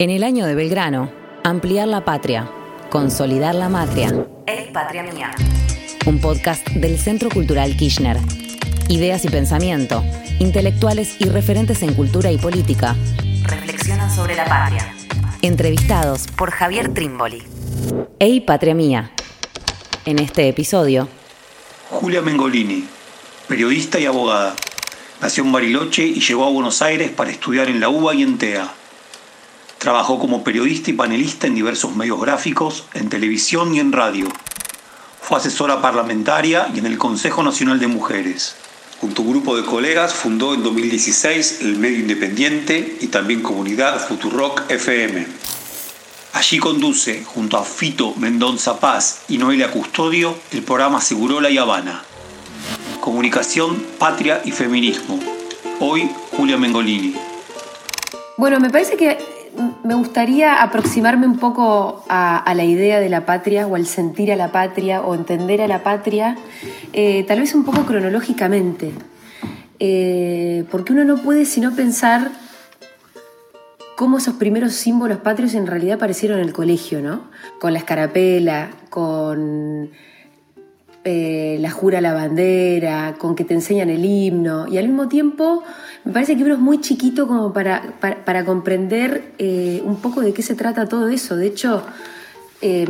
En el año de Belgrano, ampliar la patria, consolidar la matria. Ey, patria mía. Un podcast del Centro Cultural Kirchner. Ideas y pensamiento, intelectuales y referentes en cultura y política. Reflexionan sobre la patria. Entrevistados Por Javier Trimboli. Ey, patria mía. En este episodio, Julia Mengolini, periodista y abogada. Nació en Bariloche y llegó a Buenos Aires para estudiar en la UBA y en TEA. Trabajó como periodista y panelista en diversos medios gráficos, en televisión y en radio. Fue asesora parlamentaria y en el Consejo Nacional de Mujeres. Junto a un grupo de colegas fundó en 2016 el medio independiente y también comunidad Futurock FM. Allí conduce, junto a Fito Mendonza Paz y Noelia Custodio, el programa Segurola y Habana. Comunicación, Patria y Feminismo. Hoy, Julia Mengolini. Bueno, me parece que me gustaría aproximarme un poco a, la idea de la patria o al sentir a la patria o entender a la patria, eh, tal vez un poco cronológicamente, Eh, porque uno no puede sino pensar cómo esos primeros símbolos patrios en realidad aparecieron en el colegio, ¿no? Con la escarapela, con eh, la jura la bandera, con que te enseñan el himno, y al mismo tiempo me parece que uno es muy chiquito como para, para, comprender eh, un poco de qué se trata todo eso. De hecho, eh,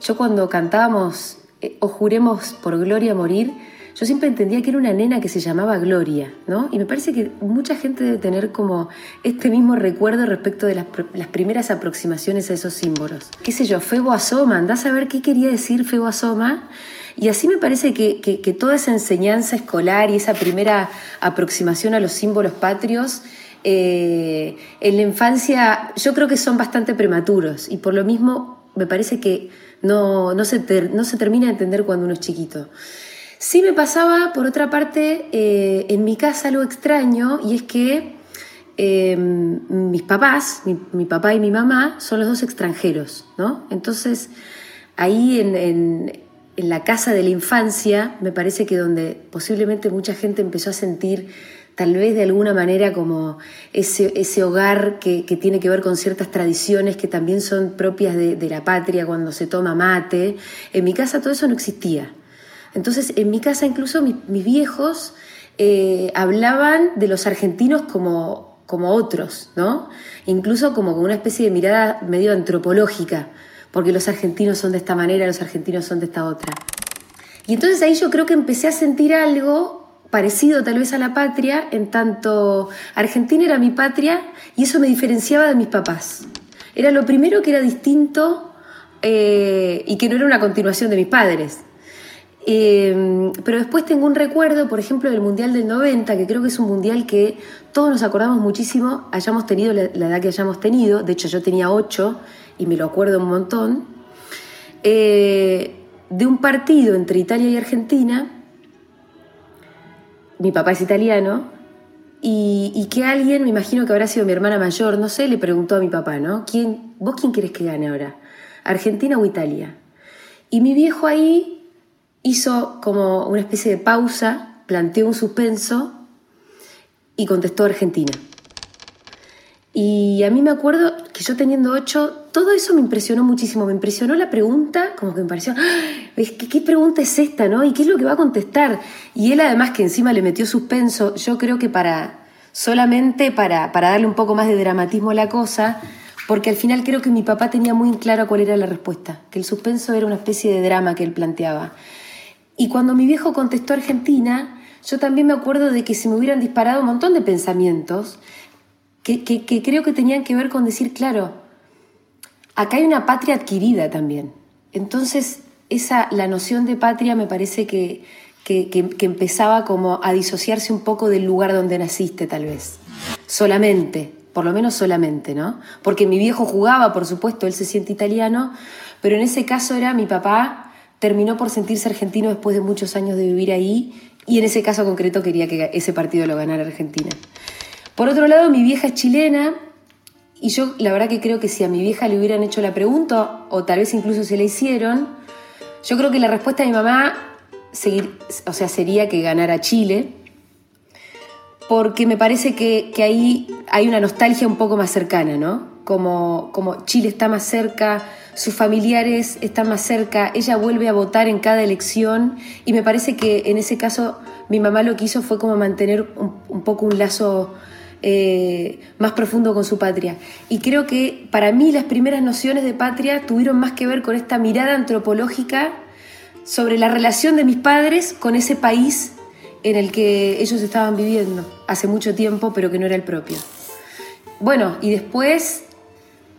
yo cuando cantábamos eh, O juremos por Gloria morir, yo siempre entendía que era una nena que se llamaba Gloria, ¿no? Y me parece que mucha gente debe tener como este mismo recuerdo respecto de las, las primeras aproximaciones a esos símbolos. ¿Qué sé yo? Febo Asoma, andás a ver qué quería decir Febo Asoma. Y así me parece que, que- toda esa enseñanza escolar y esa primera aproximación a los símbolos patrios eh, en la infancia yo creo que son bastante prematuros y por lo mismo me parece que no, no, se, no se termina de entender cuando uno es chiquito. Sí me pasaba, por otra parte, eh, en mi casa algo extraño y es que eh, mis papás, mi, papá y mi mamá, son los dos extranjeros, ¿no? Entonces, ahí en- en la casa de la infancia, me parece que donde posiblemente mucha gente empezó a sentir tal vez de alguna manera como ese, ese hogar que, que tiene que ver con ciertas tradiciones que también son propias de, la patria cuando se toma mate. En mi casa todo eso no existía. Entonces, en mi casa incluso mis, mis viejos eh, hablaban de los argentinos como, como otros, ¿no? Incluso como con una especie de mirada medio antropológica, porque los argentinos son de esta manera, los argentinos son de esta otra. Y entonces ahí yo creo que empecé a sentir algo parecido tal vez a la patria, en tanto Argentina era mi patria y eso me diferenciaba de mis papás. Era lo primero que era distinto eh, y que no era una continuación de mis padres. Eh, pero después tengo un recuerdo, por ejemplo, del Mundial del 90, que creo que es un mundial que todos nos acordamos muchísimo, hayamos tenido la, la edad que hayamos tenido, de hecho yo tenía 8 y me lo acuerdo un montón, eh, de un partido entre Italia y Argentina, mi papá es italiano, y, que alguien, me imagino que habrá sido mi hermana mayor, no sé, le preguntó a mi papá, ¿no? ¿Quién, ¿Vos quién querés que gane ahora? ¿Argentina o Italia? Y mi viejo ahí hizo como una especie de pausa, planteó un suspenso y contestó Argentina. Y a mí me acuerdo que yo teniendo ocho, todo eso me impresionó muchísimo. Me impresionó la pregunta, como que me pareció, ¡ah! ¿qué, qué pregunta es esta, no? ¿Y qué es lo que va a contestar? Y él además que encima le metió suspenso, yo creo que para, solamente para, para darle un poco más de dramatismo a la cosa, porque al final creo que mi papá tenía muy claro cuál era la respuesta, que el suspenso era una especie de drama que él planteaba. Y cuando mi viejo contestó Argentina, yo también me acuerdo de que se me hubieran disparado un montón de pensamientos que, creo que tenían que ver con decir, claro, acá hay una patria adquirida también. Entonces, esa, la noción de patria me parece que, que- que- que empezaba como a disociarse un poco del lugar donde naciste, tal vez. Solamente, por lo menos solamente, ¿no? Porque mi viejo jugaba, por supuesto, él se siente italiano, pero en ese caso era mi papá terminó por sentirse argentino después de muchos años de vivir ahí y en ese caso concreto quería que ese partido lo ganara Argentina. Por otro lado, mi vieja es chilena y yo la verdad que creo que si a mi vieja le hubieran hecho la pregunta o tal vez incluso se la hicieron, yo creo que la respuesta de mi mamá seguir, o sea, sería que ganara Chile, porque me parece que, que ahí hay una nostalgia un poco más cercana, ¿no? como, como Chile está más cerca, sus familiares están más cerca, ella vuelve a votar en cada elección y me parece que en ese caso mi mamá lo que hizo fue como mantener un, poco un lazo eh, más profundo con su patria. Y creo que para mí las primeras nociones de patria tuvieron más que ver con esta mirada antropológica sobre la relación de mis padres con ese país en el que ellos estaban viviendo hace mucho tiempo, pero que no era el propio. Bueno, y después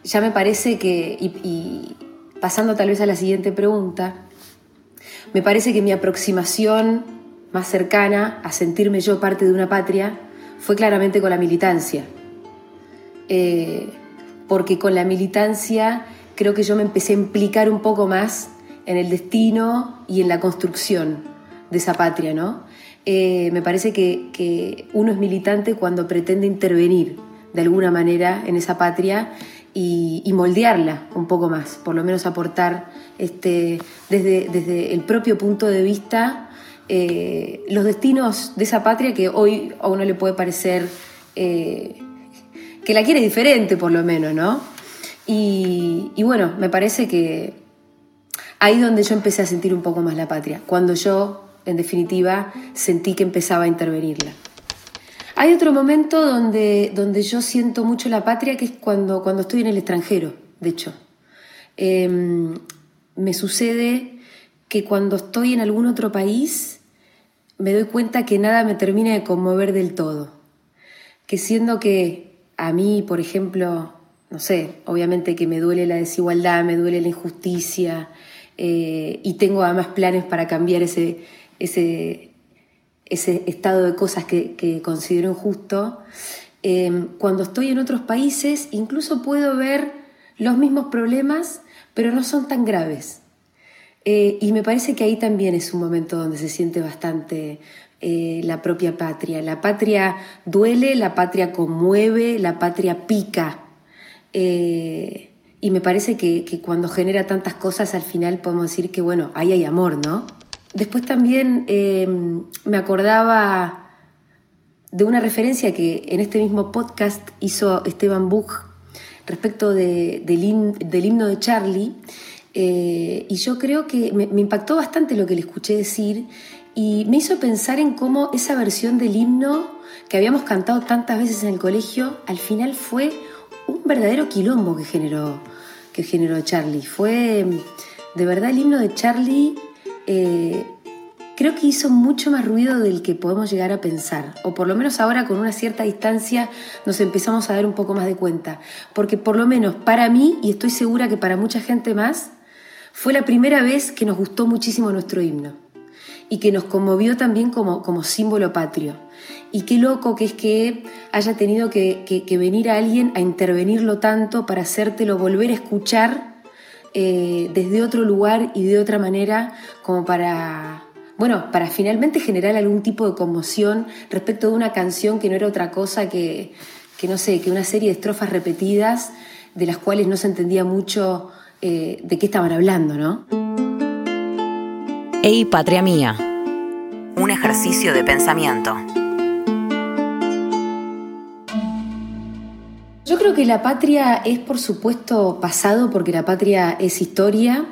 ya me parece que, y, pasando tal vez a la siguiente pregunta, me parece que mi aproximación más cercana a sentirme yo parte de una patria fue claramente con la militancia. Eh, porque con la militancia creo que yo me empecé a implicar un poco más en el destino y en la construcción de esa patria, ¿no? Eh, me parece que, uno es militante cuando pretende intervenir de alguna manera en esa patria y, moldearla un poco más, por lo menos aportar este, desde el propio punto de vista eh, los destinos de esa patria que hoy a uno le puede parecer eh, que la quiere diferente, por lo menos, ¿no? Y, bueno, me parece que ahí donde yo empecé a sentir un poco más la patria, cuando yo, en definitiva, sentí que empezaba a intervenirla. Hay otro momento donde, donde yo siento mucho la patria, que es cuando, cuando estoy en el extranjero, de hecho. Em, me sucede que cuando estoy en algún otro país, me doy cuenta que nada me termina de conmover del todo. Que siendo que a mí, por ejemplo, no sé, obviamente que me duele la desigualdad, me duele la injusticia, eh, y tengo además planes para cambiar ese, ese, ese estado de cosas que, considero injusto, em, cuando estoy en otros países incluso puedo ver los mismos problemas, pero no son tan graves. Eh, y me parece que ahí también es un momento donde se siente bastante eh, la propia patria. La patria duele, la patria conmueve, la patria pica. Eh, y me parece que, que, cuando genera tantas cosas, al final podemos decir que, bueno, ahí hay amor, ¿no? Después también me acordaba de una referencia que en este mismo podcast hizo Esteban Buch respecto del, himno de Charlie. Eh, y yo creo que me, impactó bastante lo que le escuché decir y me hizo pensar en cómo esa versión del himno que habíamos cantado tantas veces en el colegio, al final fue un verdadero quilombo que generó, que generó Charlie. Fue de verdad el himno de Charlie eh, creo que hizo mucho más ruido del que podemos llegar a pensar, o por lo menos ahora con una cierta distancia nos empezamos a dar un poco más de cuenta, porque por lo menos para mí, y estoy segura que para mucha gente más, fue la primera vez que nos gustó muchísimo nuestro himno y que nos conmovió también como, como símbolo patrio. Y qué loco que es que haya tenido que, que venir a alguien a intervenirlo tanto para hacértelo volver a escuchar eh, desde otro lugar y de otra manera como para, bueno, para finalmente generar algún tipo de conmoción respecto de una canción que no era otra cosa que, que no sé, que una serie de estrofas repetidas de las cuales no se entendía mucho eh, de qué estaban hablando, ¿no? Ey, patria mía. Un ejercicio de pensamiento. Yo creo que la patria es, por supuesto, pasado, porque la patria es historia.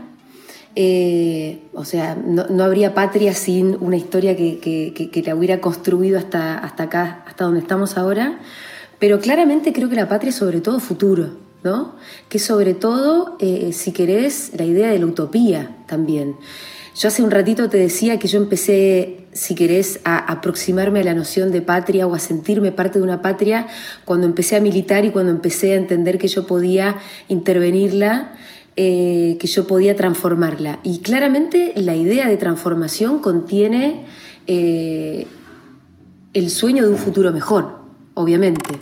Eh, o sea, no, habría patria sin una historia que, la hubiera construido hasta, hasta acá, hasta donde estamos ahora. Pero claramente creo que la patria es sobre todo futuro, ¿no? Que sobre todo, eh, si querés, la idea de la utopía también. Yo hace un ratito te decía que yo empecé, si querés, a aproximarme a la noción de patria o a sentirme parte de una patria cuando empecé a militar y cuando empecé a entender que yo podía intervenirla, eh, que yo podía transformarla. Y claramente la idea de transformación contiene eh, el sueño de un futuro mejor, obviamente.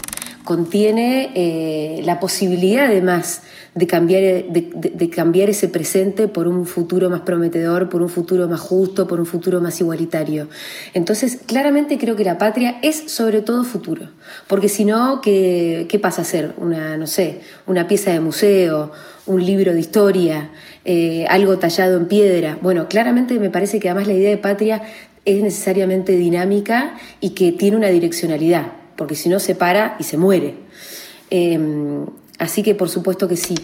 Contiene eh, la posibilidad además de cambiar, de, cambiar ese presente por un futuro más prometedor, por un futuro más justo, por un futuro más igualitario. Entonces, claramente creo que la patria es sobre todo futuro, porque si no, ¿qué, pasa a ser? Una, no sé, una pieza de museo, un libro de historia, eh, algo tallado en piedra. Bueno, claramente me parece que además la idea de patria es necesariamente dinámica y que tiene una direccionalidad, porque si no se para y se muere. Em, Así que por supuesto que sí.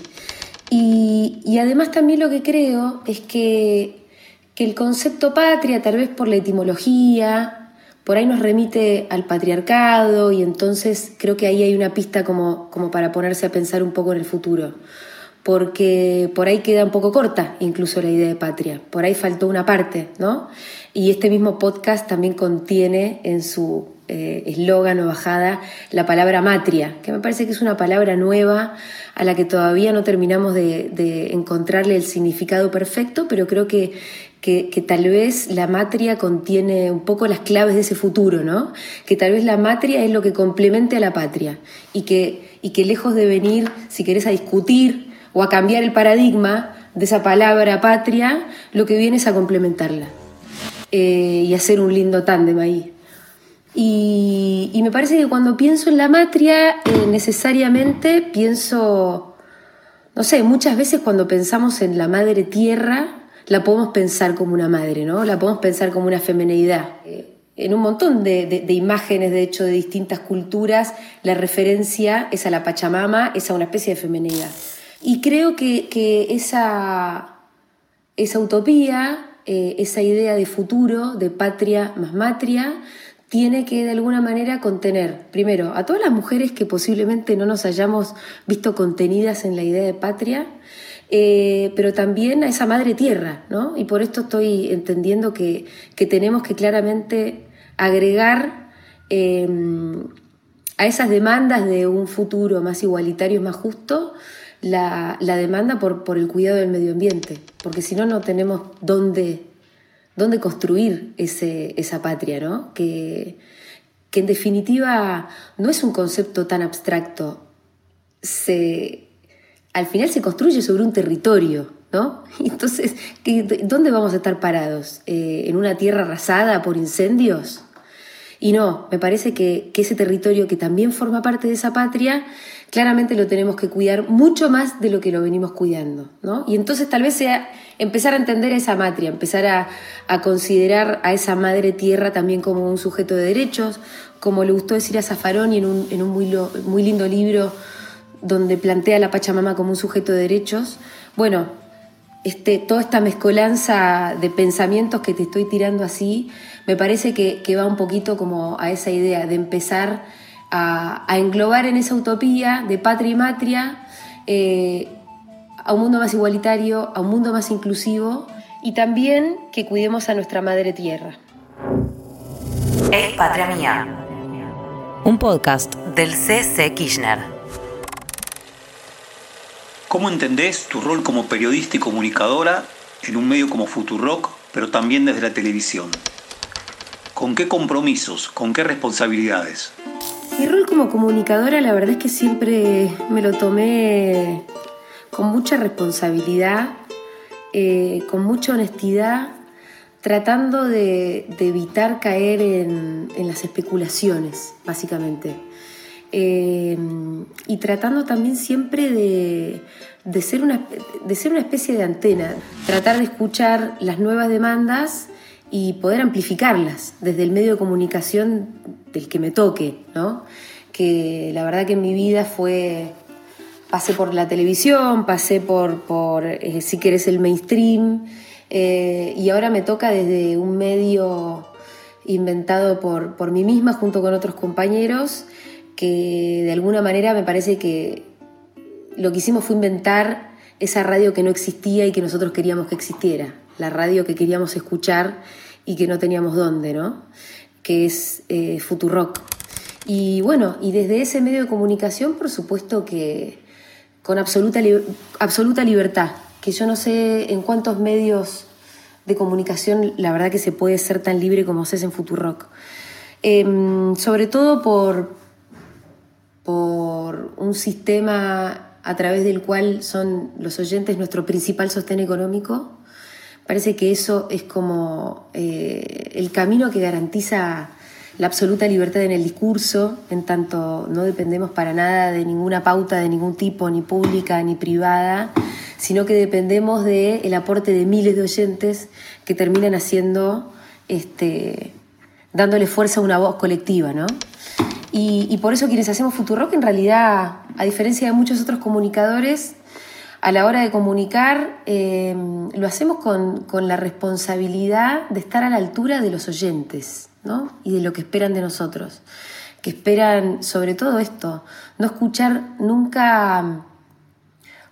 Y, además también lo que creo es que, que el concepto patria, tal vez por la etimología, por ahí nos remite al patriarcado y entonces creo que ahí hay una pista como, como para ponerse a pensar un poco en el futuro porque por ahí queda un poco corta incluso la idea de patria, por ahí faltó una parte, ¿no? Y este mismo podcast también contiene en su eh, eslogan o bajada la palabra matria, que me parece que es una palabra nueva a la que todavía no terminamos de, encontrarle el significado perfecto, pero creo que, que, tal vez la matria contiene un poco las claves de ese futuro, ¿no? Que tal vez la matria es lo que complemente a la patria y que, y que lejos de venir, si querés, a discutir o a cambiar el paradigma de esa palabra patria, lo que viene es a complementarla eh, y hacer un lindo tándem ahí. Y, me parece que cuando pienso en la matria, eh, necesariamente pienso, no sé, muchas veces cuando pensamos en la madre tierra, la podemos pensar como una madre, ¿no? La podemos pensar como una femeneidad. Eh, en un montón de, de, imágenes, de hecho, de distintas culturas, la referencia es a la Pachamama, es a una especie de femeneidad. Y creo que, esa, esa utopía, eh, esa idea de futuro, de patria más matria, tiene que de alguna manera contener, primero, a todas las mujeres que posiblemente no nos hayamos visto contenidas en la idea de patria, eh, pero también a esa madre tierra, ¿no? Y por esto estoy entendiendo que, tenemos que claramente agregar eh, a esas demandas de un futuro más igualitario más justo, la, demanda por, por, el cuidado del medio ambiente, porque si no, no tenemos dónde, dónde construir ese, esa patria, ¿no? Que, que en definitiva no es un concepto tan abstracto, se, al final se construye sobre un territorio, ¿no? Entonces, ¿dónde vamos a estar parados? Eh, ¿En una tierra arrasada por incendios? Y no, me parece que, ese territorio que también forma parte de esa patria claramente lo tenemos que cuidar mucho más de lo que lo venimos cuidando, ¿no? Y entonces tal vez sea empezar a entender esa matria, empezar a, considerar a esa madre tierra también como un sujeto de derechos, como le gustó decir a Zaffaroni en un, en un muy, muy lindo libro donde plantea a la Pachamama como un sujeto de derechos. Bueno, este, toda esta mezcolanza de pensamientos que te estoy tirando así, me parece que, que va un poquito como a esa idea de empezar a, englobar en esa utopía de patria y matria eh, a un mundo más igualitario, a un mundo más inclusivo y también que cuidemos a nuestra madre tierra. Es Patria Mía. Un podcast del CC Kirchner. ¿Cómo entendés tu rol como periodista y comunicadora en un medio como Futurock, pero también desde la televisión? ¿Con qué compromisos, con qué responsabilidades? Mi rol como comunicadora la verdad es que siempre me lo tomé con mucha responsabilidad, eh, con mucha honestidad, tratando de, evitar caer en, las especulaciones, básicamente. Eh, y tratando también siempre de, ser una, de ser una especie de antena, tratar de escuchar las nuevas demandas y poder amplificarlas desde el medio de comunicación del que me toque, ¿no? Que la verdad que en mi vida fue, pasé por la televisión, pasé por, por eh, si querés, el mainstream, eh, y ahora me toca desde un medio inventado por, por mí misma junto con otros compañeros, que de alguna manera me parece que lo que hicimos fue inventar esa radio que no existía y que nosotros queríamos que existiera, la radio que queríamos escuchar y que no teníamos dónde, ¿no? Que es eh. Y bueno, y desde ese medio de comunicación, por supuesto que con absoluta, absoluta libertad, que yo no sé en cuántos medios de comunicación la verdad que se puede ser tan libre como se es en Futurock. Em, sobre todo por, por un sistema a través del cual son los oyentes nuestro principal sostén económico. Parece que eso es como eh, el camino que garantiza la absoluta libertad en el discurso, en tanto no dependemos para nada de ninguna pauta de ningún tipo, ni pública ni privada, sino que dependemos del aporte de miles de oyentes que terminan haciendo, este, dándole fuerza a una voz colectiva, ¿no? Y, por eso quienes hacemos Futurock, en realidad, a diferencia de muchos otros comunicadores, a la hora de comunicar, eh, lo hacemos con, con, la responsabilidad de estar a la altura de los oyentes ¿no? y de lo que esperan de nosotros. Que esperan, sobre todo esto, no escuchar nunca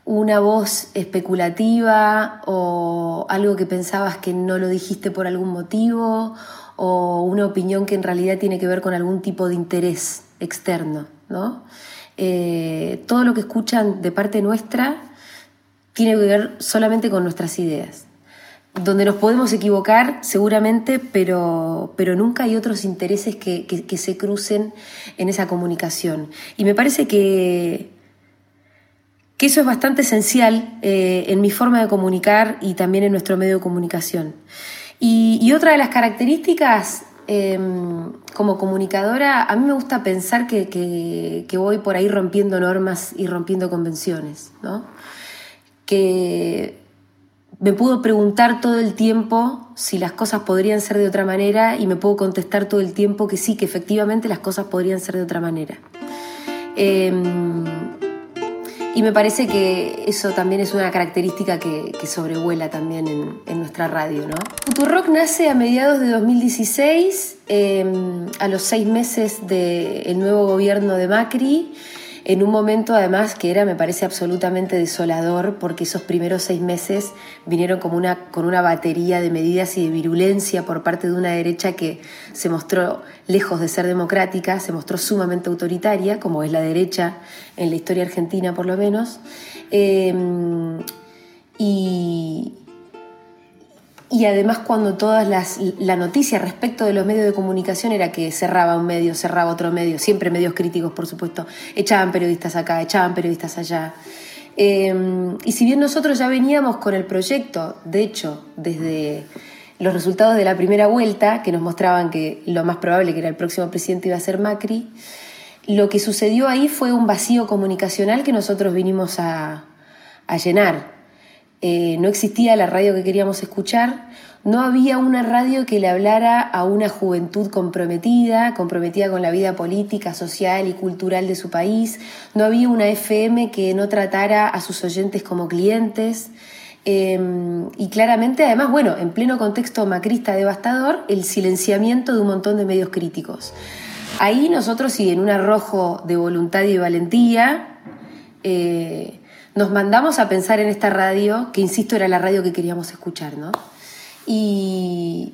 una voz especulativa o algo que pensabas que no lo dijiste por algún motivo o una opinión que en realidad tiene que ver con algún tipo de interés externo. ¿no? Eh, todo lo que escuchan de parte nuestra tiene que ver solamente con nuestras ideas. Donde nos podemos equivocar, seguramente, pero, pero nunca hay otros intereses que, que se crucen en esa comunicación. Y me parece que, que eso es bastante esencial eh, en mi forma de comunicar y también en nuestro medio de comunicación. Y, otra de las características em, como comunicadora, a mí me gusta pensar que, voy por ahí rompiendo normas y rompiendo convenciones, ¿no? Que me puedo preguntar todo el tiempo si las cosas podrían ser de otra manera y me puedo contestar todo el tiempo que sí, que efectivamente las cosas podrían ser de otra manera. Em, y me parece que eso también es una característica que, sobrevuela también en, nuestra radio, ¿no? Futurock nace a mediados de 2016, em, a los seis meses del nuevo gobierno de Macri en un momento además que era, me parece, absolutamente desolador, porque esos primeros seis meses vinieron como una, con una batería de medidas y de virulencia por parte de una derecha que se mostró lejos de ser democrática, se mostró sumamente autoritaria, como es la derecha en la historia argentina por lo menos. Eh, y, y además cuando todas las la noticia respecto de los medios de comunicación era que cerraba un medio, cerraba otro medio, siempre medios críticos por supuesto, echaban periodistas acá, echaban periodistas allá. Em, y si bien nosotros ya veníamos con el proyecto, de hecho, desde los resultados de la primera vuelta, que nos mostraban que lo más probable que era el próximo presidente iba a ser Macri, lo que sucedió ahí fue un vacío comunicacional que nosotros vinimos a, a llenar. Eh, no existía la radio que queríamos escuchar, no había una radio que le hablara a una juventud comprometida, comprometida con la vida política, social y cultural de su país, no había una FM que no tratara a sus oyentes como clientes. Em, y claramente, además, bueno, en pleno contexto macrista devastador, el silenciamiento de un montón de medios críticos. Ahí nosotros, y en un arrojo de voluntad y valentía, eh, nos mandamos a pensar en esta radio, que insisto era la radio que queríamos escuchar, ¿no? Y,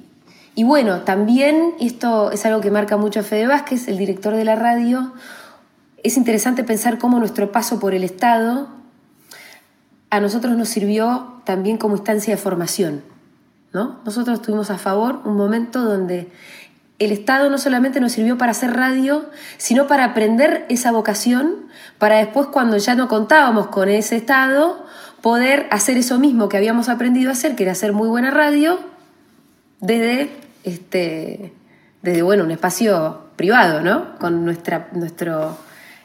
bueno, también esto es algo que marca mucho a Fede Vázquez, el director de la radio. Es interesante pensar cómo nuestro paso por el Estado a nosotros nos sirvió también como instancia de formación. ¿no? Nosotros tuvimos a favor un momento donde el Estado no solamente nos sirvió para hacer radio, sino para aprender esa vocación, para después cuando ya no contábamos con ese Estado, poder hacer eso mismo que habíamos aprendido a hacer, que era hacer muy buena radio, desde, este, desde bueno, un espacio privado, ¿no? Con nuestra, nuestro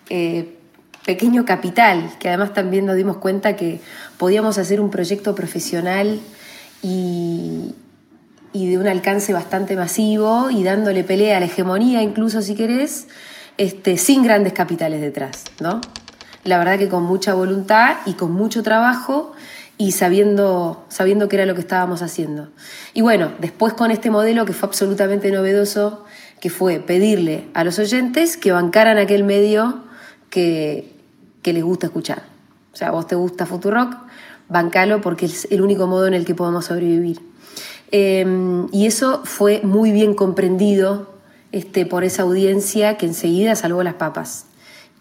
eh, pequeño capital, que además también nos dimos cuenta que podíamos hacer un proyecto profesional y, y de un alcance bastante masivo y dándole pelea a la hegemonía, incluso si querés, este, sin grandes capitales detrás, ¿no? La verdad que con mucha voluntad y con mucho trabajo y sabiendo, sabiendo qué era lo que estábamos haciendo. Y bueno, después con este modelo que fue absolutamente novedoso, que fue pedirle a los oyentes que bancaran aquel medio que, que les gusta escuchar. O sea, vos te gusta Futurock, bancalo porque es el único modo en el que podemos sobrevivir. Em, y eso fue muy bien comprendido este, por esa audiencia que enseguida salvó las papas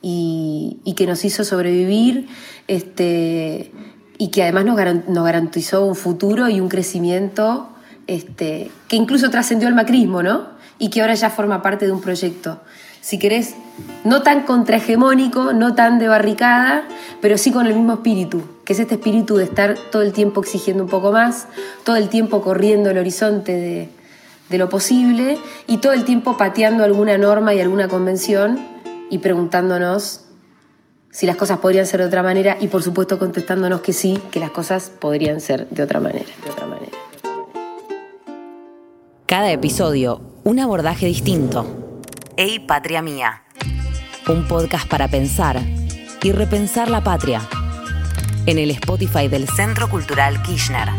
y, que nos hizo sobrevivir este, y que además nos, garantizó un futuro y un crecimiento este, que incluso trascendió el macrismo, ¿no? Y que ahora ya forma parte de un proyecto si querés, no tan contrahegemónico, no tan de barricada, pero sí con el mismo espíritu, que es este espíritu de estar todo el tiempo exigiendo un poco más, todo el tiempo corriendo el horizonte de, de lo posible y todo el tiempo pateando alguna norma y alguna convención y preguntándonos si las cosas podrían ser de otra manera y por supuesto contestándonos que sí, que las cosas podrían ser de otra manera, de otra manera. Cada episodio, un abordaje distinto. Ey Patria Mía. Un podcast para pensar y repensar la patria. En el Spotify del Centro Cultural Kirchner.